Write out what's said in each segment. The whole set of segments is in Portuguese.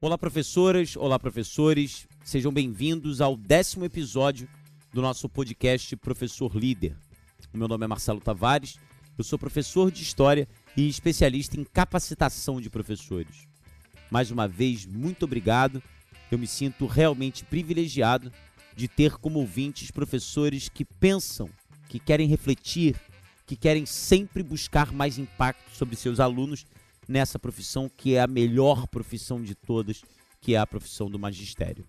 Olá, professoras, olá, professores, sejam bem-vindos ao décimo episódio do nosso podcast Professor Líder. O meu nome é Marcelo Tavares, eu sou professor de História e especialista em capacitação de professores. Mais uma vez, muito obrigado, eu me sinto realmente privilegiado de ter como ouvintes professores que pensam, que querem refletir, que querem sempre buscar mais impacto sobre seus alunos nessa profissão que é a melhor profissão de todas, que é a profissão do magistério.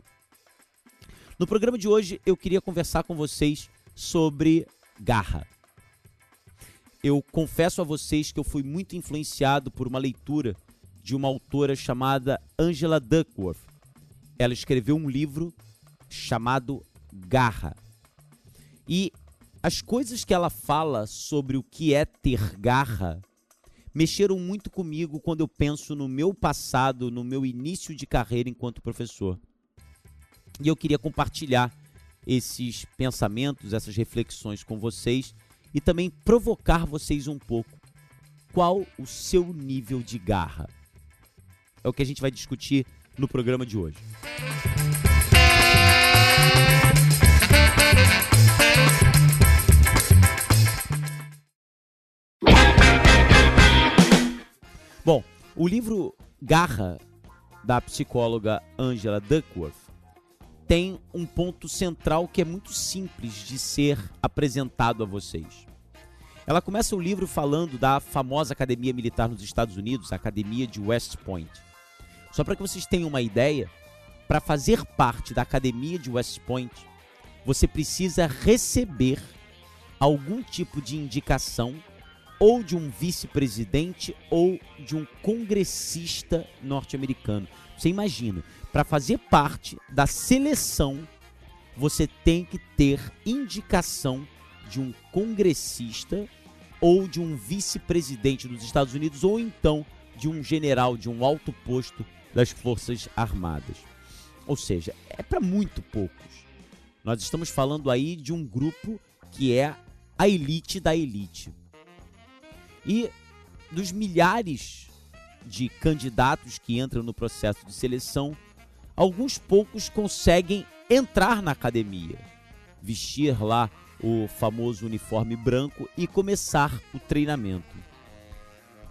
No programa de hoje eu queria conversar com vocês sobre garra. Eu confesso a vocês que eu fui muito influenciado por uma leitura de uma autora chamada Angela Duckworth. Ela escreveu um livro chamado Garra. E as coisas que ela fala sobre o que é ter garra mexeram muito comigo quando eu penso no meu passado, no meu início de carreira enquanto professor. E eu queria compartilhar esses pensamentos, essas reflexões com vocês e também provocar vocês um pouco. Qual o seu nível de garra? É o que a gente vai discutir no programa de hoje. Bom, o livro Garra, da psicóloga Angela Duckworth, tem um ponto central que é muito simples de ser apresentado a vocês. Ela começa o livro falando da famosa academia militar nos Estados Unidos, a Academia de West Point. Só para que vocês tenham uma ideia, para fazer parte da Academia de West Point, você precisa receber algum tipo de indicação ou de um vice-presidente ou de um congressista norte-americano. Você imagina, para fazer parte da seleção, você tem que ter indicação de um congressista ou de um vice-presidente dos Estados Unidos ou então de um general de um alto posto das Forças Armadas. Ou seja, é para muito poucos. Nós estamos falando aí de um grupo que é a elite da elite. E dos milhares de candidatos que entram no processo de seleção, alguns poucos conseguem entrar na academia, vestir lá o famoso uniforme branco e começar o treinamento.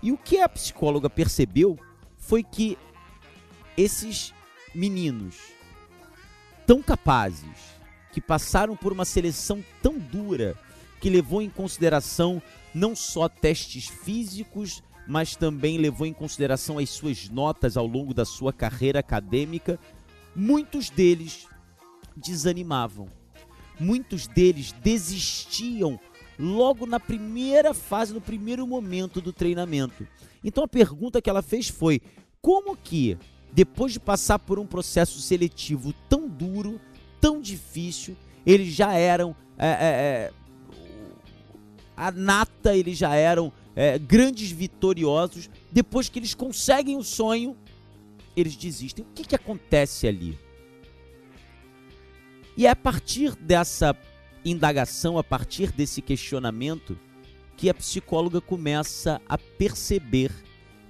E o que a psicóloga percebeu foi que esses meninos tão capazes, que passaram por uma seleção tão dura, que levou em consideração não só testes físicos, mas também levou em consideração as suas notas ao longo da sua carreira acadêmica, muitos deles desanimavam. Muitos deles desistiam logo na primeira fase, no primeiro momento do treinamento. Então a pergunta que ela fez foi: como que, depois de passar por um processo seletivo tão duro, tão difícil, eles já eram é, é, a nata, eles já eram é, grandes vitoriosos. Depois que eles conseguem o sonho, eles desistem. O que, que acontece ali? E é a partir dessa indagação, a partir desse questionamento, que a psicóloga começa a perceber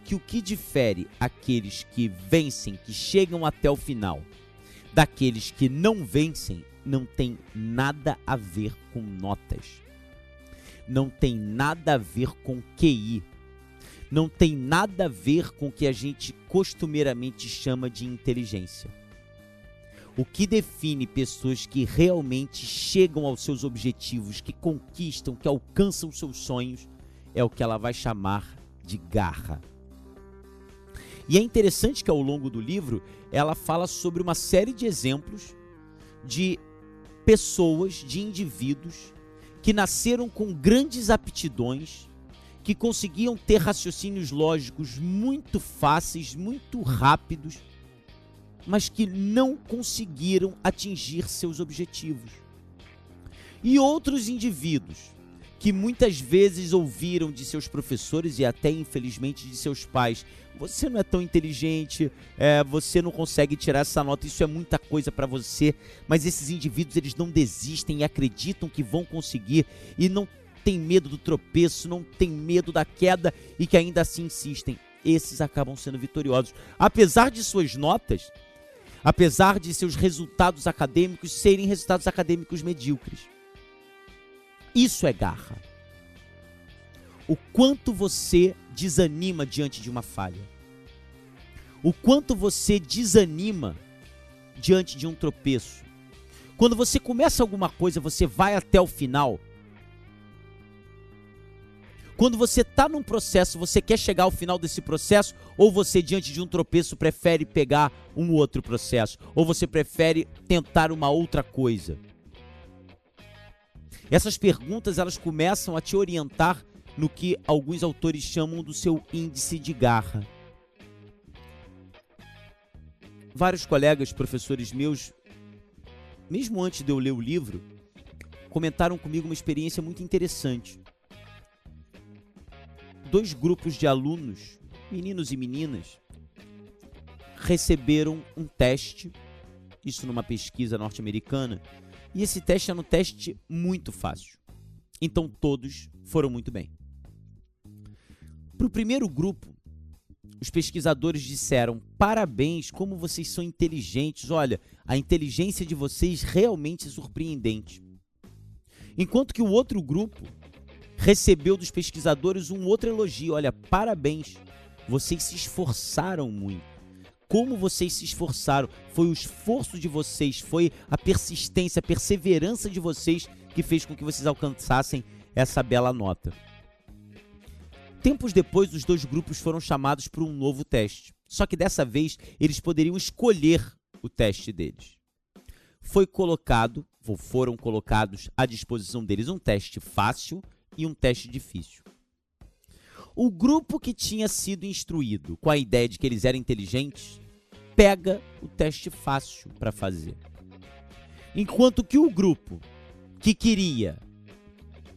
que o que difere aqueles que vencem, que chegam até o final, daqueles que não vencem, não tem nada a ver com notas não tem nada a ver com QI. Não tem nada a ver com o que a gente costumeiramente chama de inteligência. O que define pessoas que realmente chegam aos seus objetivos, que conquistam, que alcançam seus sonhos, é o que ela vai chamar de garra. E é interessante que ao longo do livro ela fala sobre uma série de exemplos de pessoas, de indivíduos que nasceram com grandes aptidões, que conseguiam ter raciocínios lógicos muito fáceis, muito rápidos, mas que não conseguiram atingir seus objetivos. E outros indivíduos que muitas vezes ouviram de seus professores e até infelizmente de seus pais: você não é tão inteligente, é, você não consegue tirar essa nota, isso é muita coisa para você. Mas esses indivíduos eles não desistem e acreditam que vão conseguir e não tem medo do tropeço, não tem medo da queda e que ainda assim insistem. esses acabam sendo vitoriosos. Apesar de suas notas, apesar de seus resultados acadêmicos serem resultados acadêmicos medíocres. Isso é garra. O quanto você desanima diante de uma falha. O quanto você desanima diante de um tropeço. Quando você começa alguma coisa, você vai até o final. Quando você está num processo, você quer chegar ao final desse processo, ou você, diante de um tropeço, prefere pegar um outro processo, ou você prefere tentar uma outra coisa. Essas perguntas elas começam a te orientar no que alguns autores chamam do seu índice de garra. Vários colegas, professores meus, mesmo antes de eu ler o livro, comentaram comigo uma experiência muito interessante dois grupos de alunos, meninos e meninas, receberam um teste, isso numa pesquisa norte-americana, e esse teste era um teste muito fácil. Então todos foram muito bem. Para o primeiro grupo, os pesquisadores disseram: parabéns, como vocês são inteligentes. Olha, a inteligência de vocês realmente é surpreendente. Enquanto que o outro grupo recebeu dos pesquisadores um outro elogio. Olha, parabéns, vocês se esforçaram muito. Como vocês se esforçaram, foi o esforço de vocês, foi a persistência, a perseverança de vocês que fez com que vocês alcançassem essa bela nota. Tempos depois, os dois grupos foram chamados para um novo teste. Só que dessa vez eles poderiam escolher o teste deles. Foi colocado, ou foram colocados à disposição deles um teste fácil e um teste difícil. O grupo que tinha sido instruído com a ideia de que eles eram inteligentes pega o teste fácil para fazer. Enquanto que o grupo que queria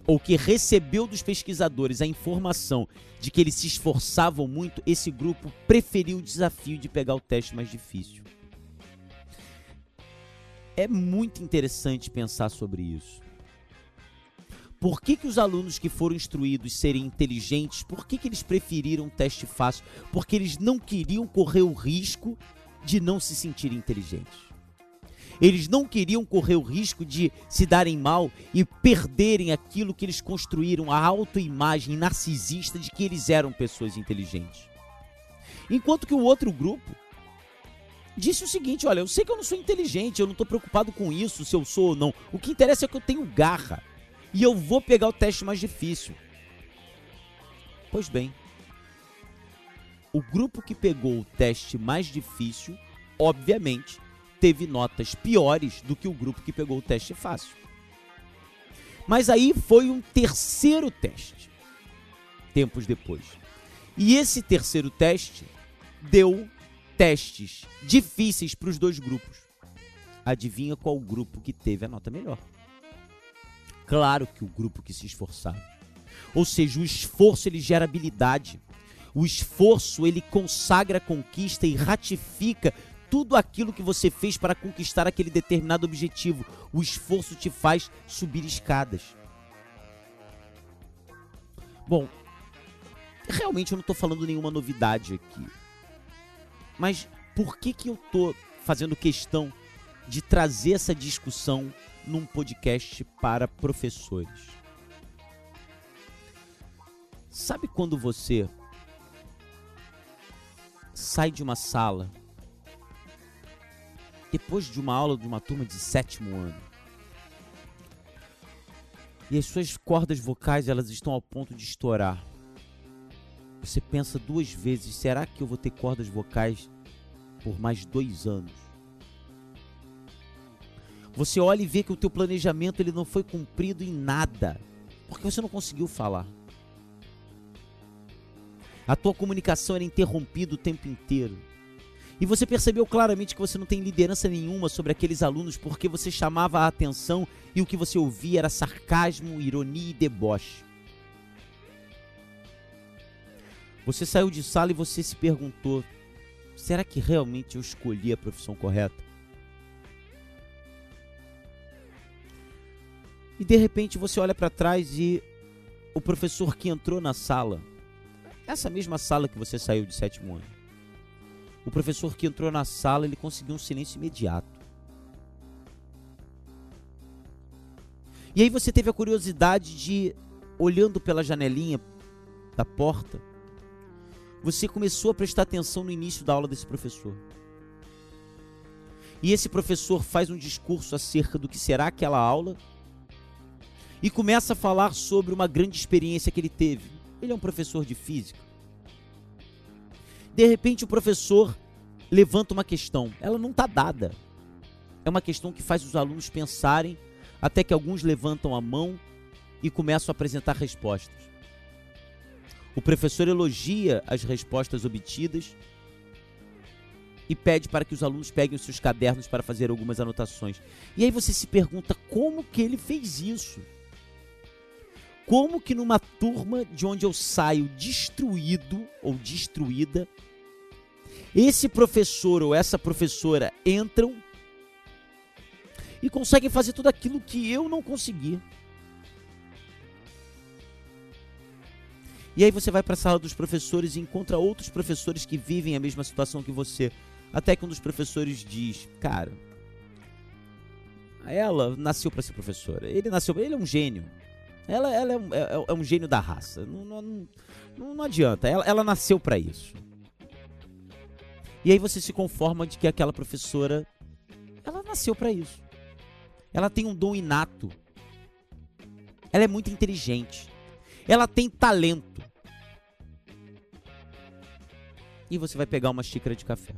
ou que recebeu dos pesquisadores a informação de que eles se esforçavam muito, esse grupo preferiu o desafio de pegar o teste mais difícil. É muito interessante pensar sobre isso. Por que, que os alunos que foram instruídos serem inteligentes, por que, que eles preferiram um teste fácil? Porque eles não queriam correr o risco de não se sentirem inteligentes. Eles não queriam correr o risco de se darem mal e perderem aquilo que eles construíram, a autoimagem narcisista de que eles eram pessoas inteligentes. Enquanto que o outro grupo disse o seguinte: olha, eu sei que eu não sou inteligente, eu não estou preocupado com isso, se eu sou ou não. O que interessa é que eu tenho garra e eu vou pegar o teste mais difícil. Pois bem, o grupo que pegou o teste mais difícil, obviamente, teve notas piores do que o grupo que pegou o teste fácil. Mas aí foi um terceiro teste, tempos depois. E esse terceiro teste deu testes difíceis para os dois grupos. Adivinha qual grupo que teve a nota melhor? Claro que o grupo que se esforçava. Ou seja, o esforço ele gera habilidade. O esforço ele consagra a conquista e ratifica tudo aquilo que você fez para conquistar aquele determinado objetivo. O esforço te faz subir escadas. Bom, realmente eu não estou falando nenhuma novidade aqui. Mas por que, que eu estou fazendo questão de trazer essa discussão num podcast para professores. Sabe quando você sai de uma sala depois de uma aula de uma turma de sétimo ano e as suas cordas vocais elas estão ao ponto de estourar. Você pensa duas vezes: será que eu vou ter cordas vocais por mais dois anos? Você olha e vê que o teu planejamento ele não foi cumprido em nada, porque você não conseguiu falar. A tua comunicação era interrompida o tempo inteiro. E você percebeu claramente que você não tem liderança nenhuma sobre aqueles alunos porque você chamava a atenção e o que você ouvia era sarcasmo, ironia e deboche. Você saiu de sala e você se perguntou: será que realmente eu escolhi a profissão correta? E de repente você olha para trás e o professor que entrou na sala essa mesma sala que você saiu de sétimo ano. O professor que entrou na sala, ele conseguiu um silêncio imediato. E aí você teve a curiosidade de, olhando pela janelinha da porta, você começou a prestar atenção no início da aula desse professor. E esse professor faz um discurso acerca do que será aquela aula e começa a falar sobre uma grande experiência que ele teve. Ele é um professor de física. De repente, o professor levanta uma questão. Ela não está dada. É uma questão que faz os alunos pensarem, até que alguns levantam a mão e começam a apresentar respostas. O professor elogia as respostas obtidas e pede para que os alunos peguem os seus cadernos para fazer algumas anotações. E aí você se pergunta como que ele fez isso? Como que numa turma de onde eu saio destruído ou destruída, esse professor ou essa professora entram e conseguem fazer tudo aquilo que eu não consegui. E aí você vai para a sala dos professores e encontra outros professores que vivem a mesma situação que você. Até que um dos professores diz: Cara, ela nasceu para ser professora. Ele nasceu, ele é um gênio. Ela, ela é, um, é, é um gênio da raça. Não, não, não, adianta. Ela, ela nasceu para isso. E aí você se conforma de que aquela professora, ela nasceu para isso. Ela tem um dom inato. Ela é muito inteligente. Ela tem talento. E você vai pegar uma xícara de café.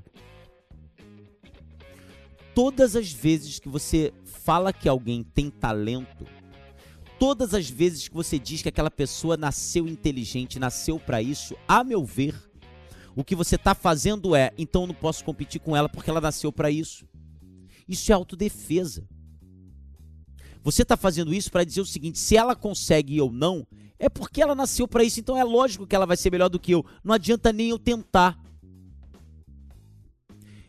Todas as vezes que você fala que alguém tem talento, todas as vezes que você diz que aquela pessoa nasceu inteligente, nasceu para isso, a meu ver, o que você está fazendo é, então eu não posso competir com ela porque ela nasceu para isso. Isso é autodefesa. Você está fazendo isso para dizer o seguinte: se ela consegue ou não, é porque ela nasceu para isso, então é lógico que ela vai ser melhor do que eu. Não adianta nem eu tentar.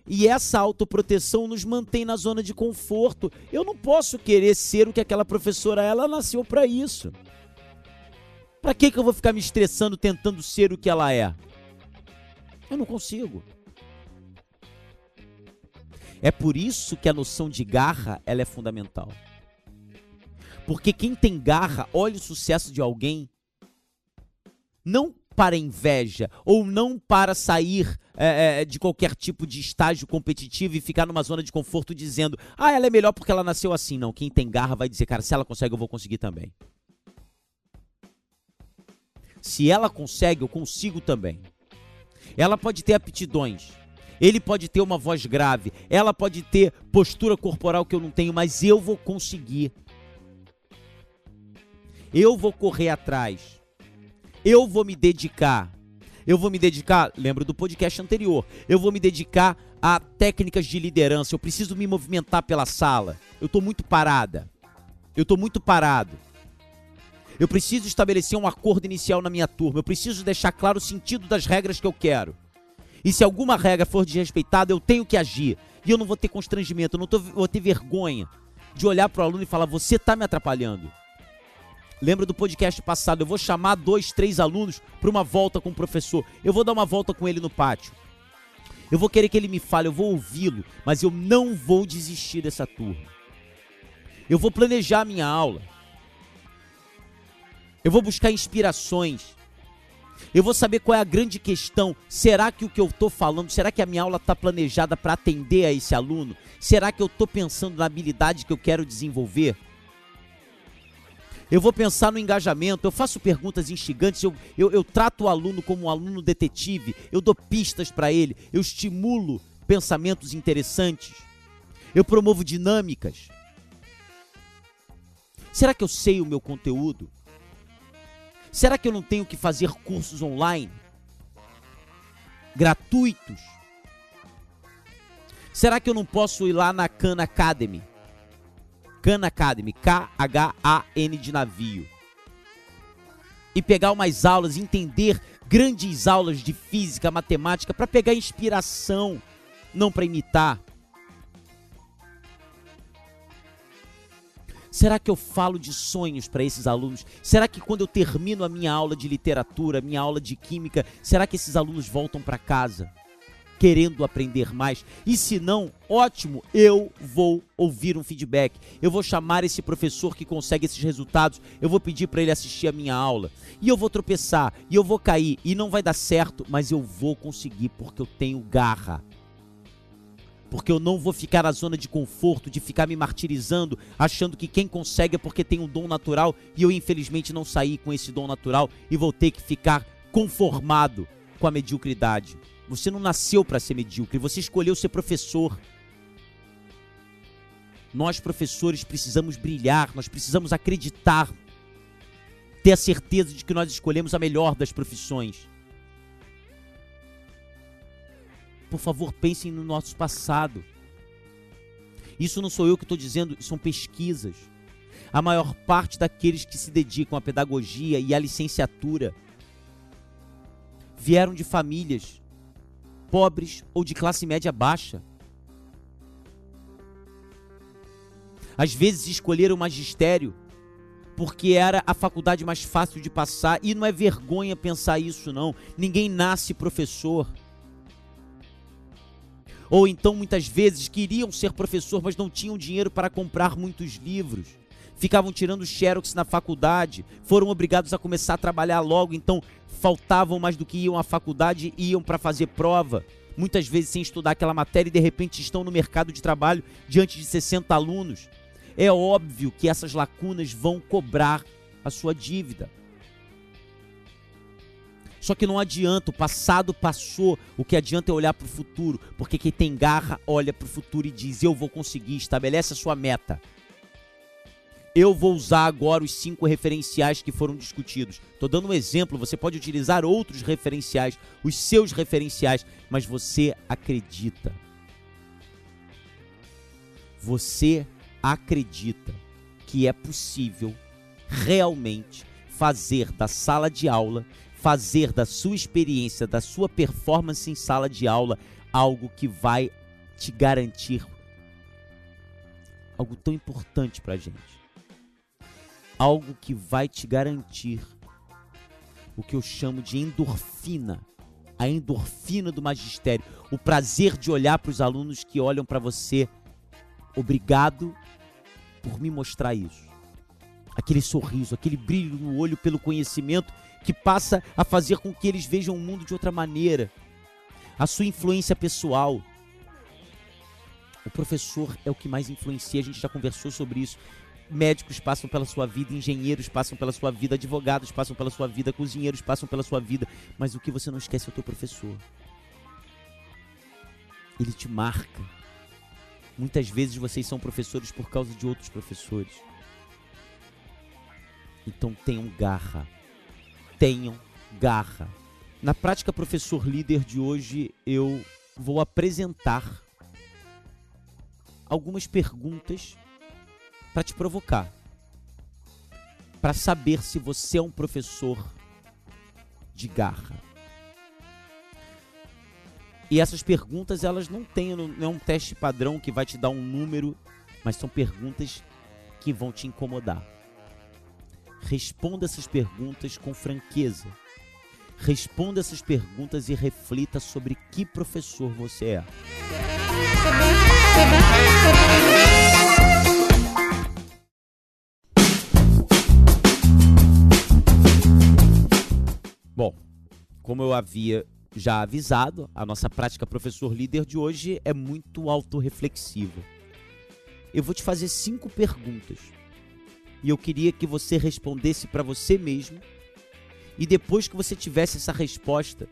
E essa autoproteção nos mantém na zona de conforto. Eu não posso querer ser o que aquela professora ela nasceu para isso. Para que que eu vou ficar me estressando tentando ser o que ela é? Eu não consigo. É por isso que a noção de garra ela é fundamental. Porque quem tem garra olha o sucesso de alguém não para inveja ou não para sair é, é, de qualquer tipo de estágio competitivo e ficar numa zona de conforto dizendo, ah, ela é melhor porque ela nasceu assim. Não, quem tem garra vai dizer, cara, se ela consegue, eu vou conseguir também. Se ela consegue, eu consigo também. Ela pode ter aptidões. Ele pode ter uma voz grave. Ela pode ter postura corporal que eu não tenho, mas eu vou conseguir. Eu vou correr atrás. Eu vou me dedicar. Eu vou me dedicar, lembro do podcast anterior. Eu vou me dedicar a técnicas de liderança. Eu preciso me movimentar pela sala. Eu estou muito parada. Eu estou muito parado. Eu preciso estabelecer um acordo inicial na minha turma. Eu preciso deixar claro o sentido das regras que eu quero. E se alguma regra for desrespeitada, eu tenho que agir. E eu não vou ter constrangimento, eu não tô, vou ter vergonha de olhar para o aluno e falar: você está me atrapalhando. Lembra do podcast passado? Eu vou chamar dois, três alunos para uma volta com o professor. Eu vou dar uma volta com ele no pátio. Eu vou querer que ele me fale, eu vou ouvi-lo, mas eu não vou desistir dessa turma. Eu vou planejar a minha aula. Eu vou buscar inspirações. Eu vou saber qual é a grande questão. Será que o que eu estou falando, será que a minha aula está planejada para atender a esse aluno? Será que eu estou pensando na habilidade que eu quero desenvolver? Eu vou pensar no engajamento, eu faço perguntas instigantes, eu, eu, eu trato o aluno como um aluno detetive, eu dou pistas para ele, eu estimulo pensamentos interessantes, eu promovo dinâmicas. Será que eu sei o meu conteúdo? Será que eu não tenho que fazer cursos online? Gratuitos? Será que eu não posso ir lá na Khan Academy? Khan Academy, K-H-A-N de navio. E pegar umas aulas, entender grandes aulas de física, matemática, para pegar inspiração, não para imitar. Será que eu falo de sonhos para esses alunos? Será que quando eu termino a minha aula de literatura, minha aula de química, será que esses alunos voltam para casa querendo aprender mais? E se não, ótimo, eu vou ouvir um feedback. Eu vou chamar esse professor que consegue esses resultados, eu vou pedir para ele assistir a minha aula. E eu vou tropeçar, e eu vou cair, e não vai dar certo, mas eu vou conseguir porque eu tenho garra porque eu não vou ficar na zona de conforto, de ficar me martirizando, achando que quem consegue é porque tem um dom natural e eu infelizmente não saí com esse dom natural e vou ter que ficar conformado com a mediocridade. Você não nasceu para ser medíocre, você escolheu ser professor. Nós, professores, precisamos brilhar, nós precisamos acreditar, ter a certeza de que nós escolhemos a melhor das profissões. por favor, pensem no nosso passado. Isso não sou eu que estou dizendo, são pesquisas. A maior parte daqueles que se dedicam à pedagogia e à licenciatura vieram de famílias pobres ou de classe média baixa. Às vezes escolheram o magistério porque era a faculdade mais fácil de passar e não é vergonha pensar isso não. Ninguém nasce professor ou então muitas vezes queriam ser professor, mas não tinham dinheiro para comprar muitos livros. Ficavam tirando xerox na faculdade, foram obrigados a começar a trabalhar logo, então faltavam mais do que iam à faculdade e iam para fazer prova. Muitas vezes sem estudar aquela matéria e de repente estão no mercado de trabalho diante de 60 alunos. É óbvio que essas lacunas vão cobrar a sua dívida. Só que não adianta, o passado passou, o que adianta é olhar para o futuro, porque quem tem garra olha para o futuro e diz: Eu vou conseguir, estabelece a sua meta. Eu vou usar agora os cinco referenciais que foram discutidos. Estou dando um exemplo, você pode utilizar outros referenciais, os seus referenciais, mas você acredita. Você acredita que é possível realmente fazer da sala de aula fazer da sua experiência, da sua performance em sala de aula, algo que vai te garantir algo tão importante para a gente. Algo que vai te garantir o que eu chamo de endorfina. A endorfina do magistério. O prazer de olhar para os alunos que olham para você. Obrigado por me mostrar isso. Aquele sorriso, aquele brilho no olho pelo conhecimento que passa a fazer com que eles vejam o mundo de outra maneira. A sua influência pessoal. O professor é o que mais influencia, a gente já conversou sobre isso. Médicos passam pela sua vida, engenheiros passam pela sua vida, advogados passam pela sua vida, cozinheiros passam pela sua vida, mas o que você não esquece é o teu professor. Ele te marca. Muitas vezes vocês são professores por causa de outros professores. Então tenham garra tenham garra. Na prática professor líder de hoje, eu vou apresentar algumas perguntas para te provocar. Para saber se você é um professor de garra. E essas perguntas, elas não têm, não é um teste padrão que vai te dar um número, mas são perguntas que vão te incomodar. Responda essas perguntas com franqueza. Responda essas perguntas e reflita sobre que professor você é. Bom, como eu havia já avisado, a nossa prática professor líder de hoje é muito autorreflexiva. Eu vou te fazer cinco perguntas e eu queria que você respondesse para você mesmo. E depois que você tivesse essa resposta,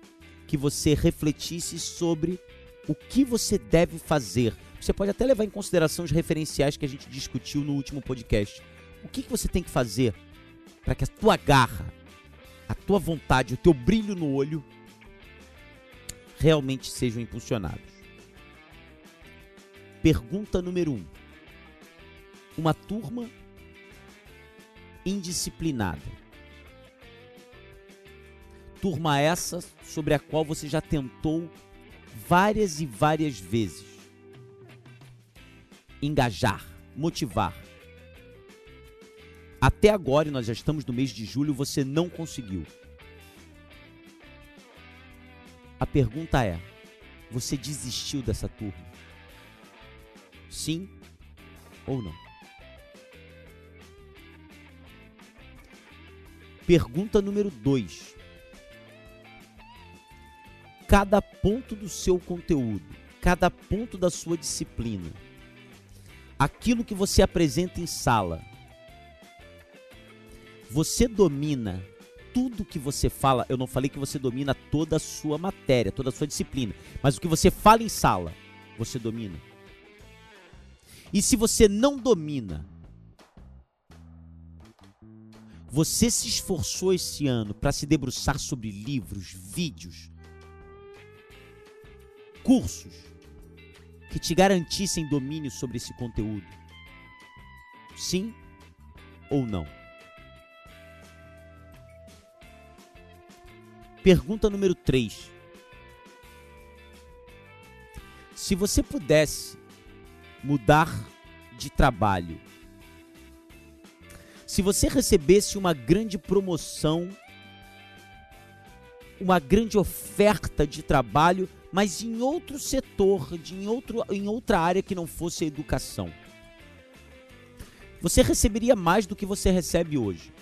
que você refletisse sobre o que você deve fazer. Você pode até levar em consideração os referenciais que a gente discutiu no último podcast. O que, que você tem que fazer para que a tua garra, a tua vontade, o teu brilho no olho realmente sejam impulsionados? Pergunta número 1. Um. Uma turma indisciplinada. Turma essa sobre a qual você já tentou várias e várias vezes engajar, motivar. Até agora, nós já estamos no mês de julho, você não conseguiu. A pergunta é: você desistiu dessa turma? Sim ou não? Pergunta número 2. Cada ponto do seu conteúdo, cada ponto da sua disciplina, aquilo que você apresenta em sala, você domina tudo que você fala. Eu não falei que você domina toda a sua matéria, toda a sua disciplina, mas o que você fala em sala, você domina. E se você não domina, você se esforçou esse ano para se debruçar sobre livros, vídeos, cursos que te garantissem domínio sobre esse conteúdo? Sim ou não? Pergunta número 3. Se você pudesse mudar de trabalho, se você recebesse uma grande promoção, uma grande oferta de trabalho, mas em outro setor, de, em, outro, em outra área que não fosse a educação, você receberia mais do que você recebe hoje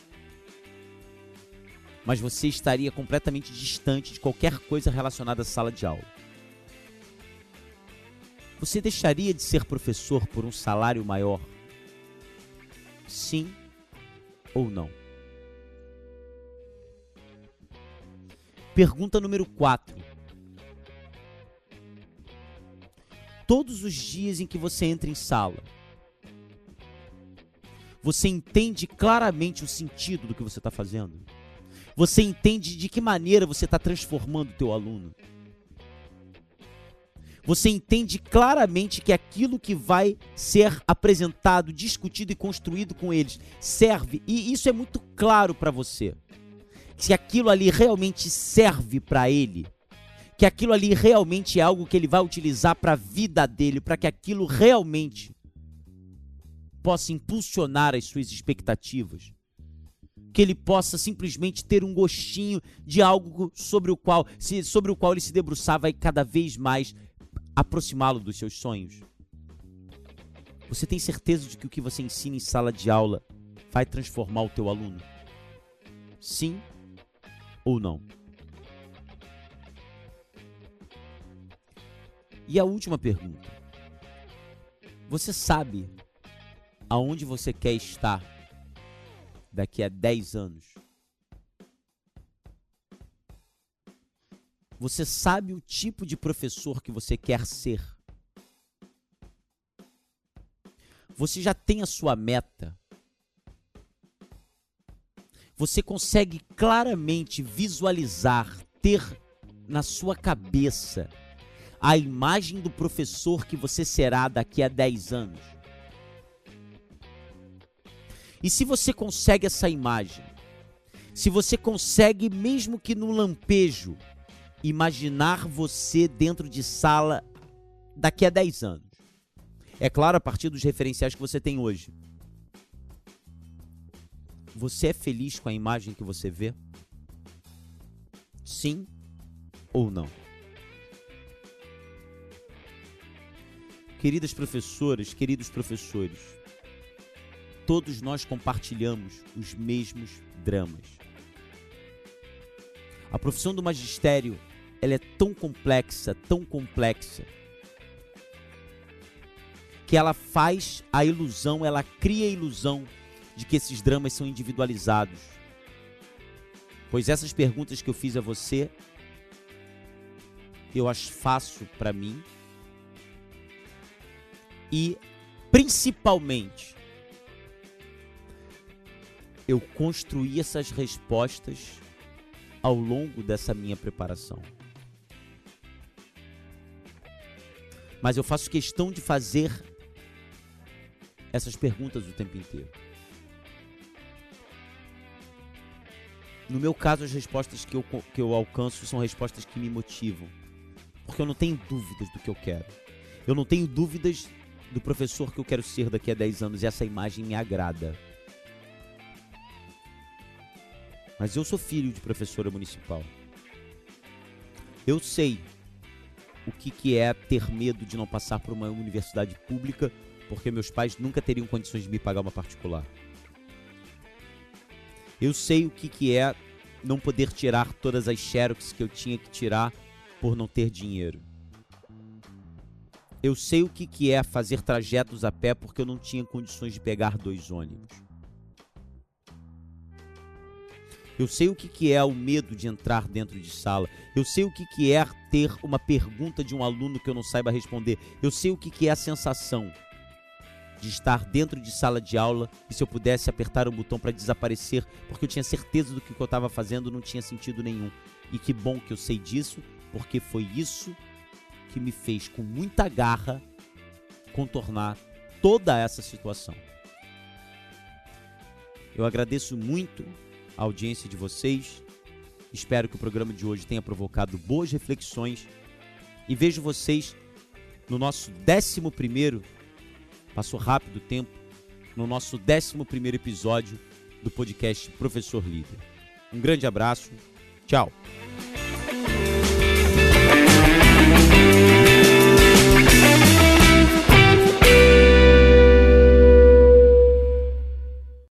mas você estaria completamente distante de qualquer coisa relacionada à sala de aula. Você deixaria de ser professor por um salário maior? Sim ou não? Pergunta número 4. Todos os dias em que você entra em sala, você entende claramente o sentido do que você está fazendo? Você entende de que maneira você está transformando o teu aluno. Você entende claramente que aquilo que vai ser apresentado, discutido e construído com eles serve, e isso é muito claro para você. Se aquilo ali realmente serve para ele, que aquilo ali realmente é algo que ele vai utilizar para a vida dele, para que aquilo realmente possa impulsionar as suas expectativas que ele possa simplesmente ter um gostinho de algo sobre o qual, sobre o qual ele se debruçava e cada vez mais aproximá-lo dos seus sonhos. Você tem certeza de que o que você ensina em sala de aula vai transformar o teu aluno? Sim ou não? E a última pergunta. Você sabe aonde você quer estar daqui a 10 anos? Você sabe o tipo de professor que você quer ser? Você já tem a sua meta? Você consegue claramente visualizar, ter na sua cabeça a imagem do professor que você será daqui a 10 anos? E se você consegue essa imagem, se você consegue, mesmo que no lampejo, imaginar você dentro de sala daqui a 10 anos, é claro, a partir dos referenciais que você tem hoje, você é feliz com a imagem que você vê? Sim ou não? Queridas professoras, queridos professores, todos nós compartilhamos os mesmos dramas. A profissão do magistério, ela é tão complexa, tão complexa, que ela faz a ilusão, ela cria a ilusão de que esses dramas são individualizados. Pois essas perguntas que eu fiz a você, eu as faço para mim e principalmente eu construí essas respostas ao longo dessa minha preparação. Mas eu faço questão de fazer essas perguntas o tempo inteiro. No meu caso, as respostas que eu, que eu alcanço são respostas que me motivam. Porque eu não tenho dúvidas do que eu quero. Eu não tenho dúvidas do professor que eu quero ser daqui a 10 anos e essa imagem me agrada. Mas eu sou filho de professora municipal. Eu sei o que, que é ter medo de não passar por uma universidade pública porque meus pais nunca teriam condições de me pagar uma particular. Eu sei o que, que é não poder tirar todas as xerox que eu tinha que tirar por não ter dinheiro. Eu sei o que, que é fazer trajetos a pé porque eu não tinha condições de pegar dois ônibus. Eu sei o que, que é o medo de entrar dentro de sala. Eu sei o que, que é ter uma pergunta de um aluno que eu não saiba responder. Eu sei o que, que é a sensação de estar dentro de sala de aula e se eu pudesse apertar um botão para desaparecer, porque eu tinha certeza do que eu estava fazendo não tinha sentido nenhum. E que bom que eu sei disso, porque foi isso que me fez com muita garra contornar toda essa situação. Eu agradeço muito a audiência de vocês. Espero que o programa de hoje tenha provocado boas reflexões e vejo vocês no nosso 11 primeiro, passou rápido o tempo, no nosso 11 primeiro episódio do podcast Professor Líder. Um grande abraço, tchau!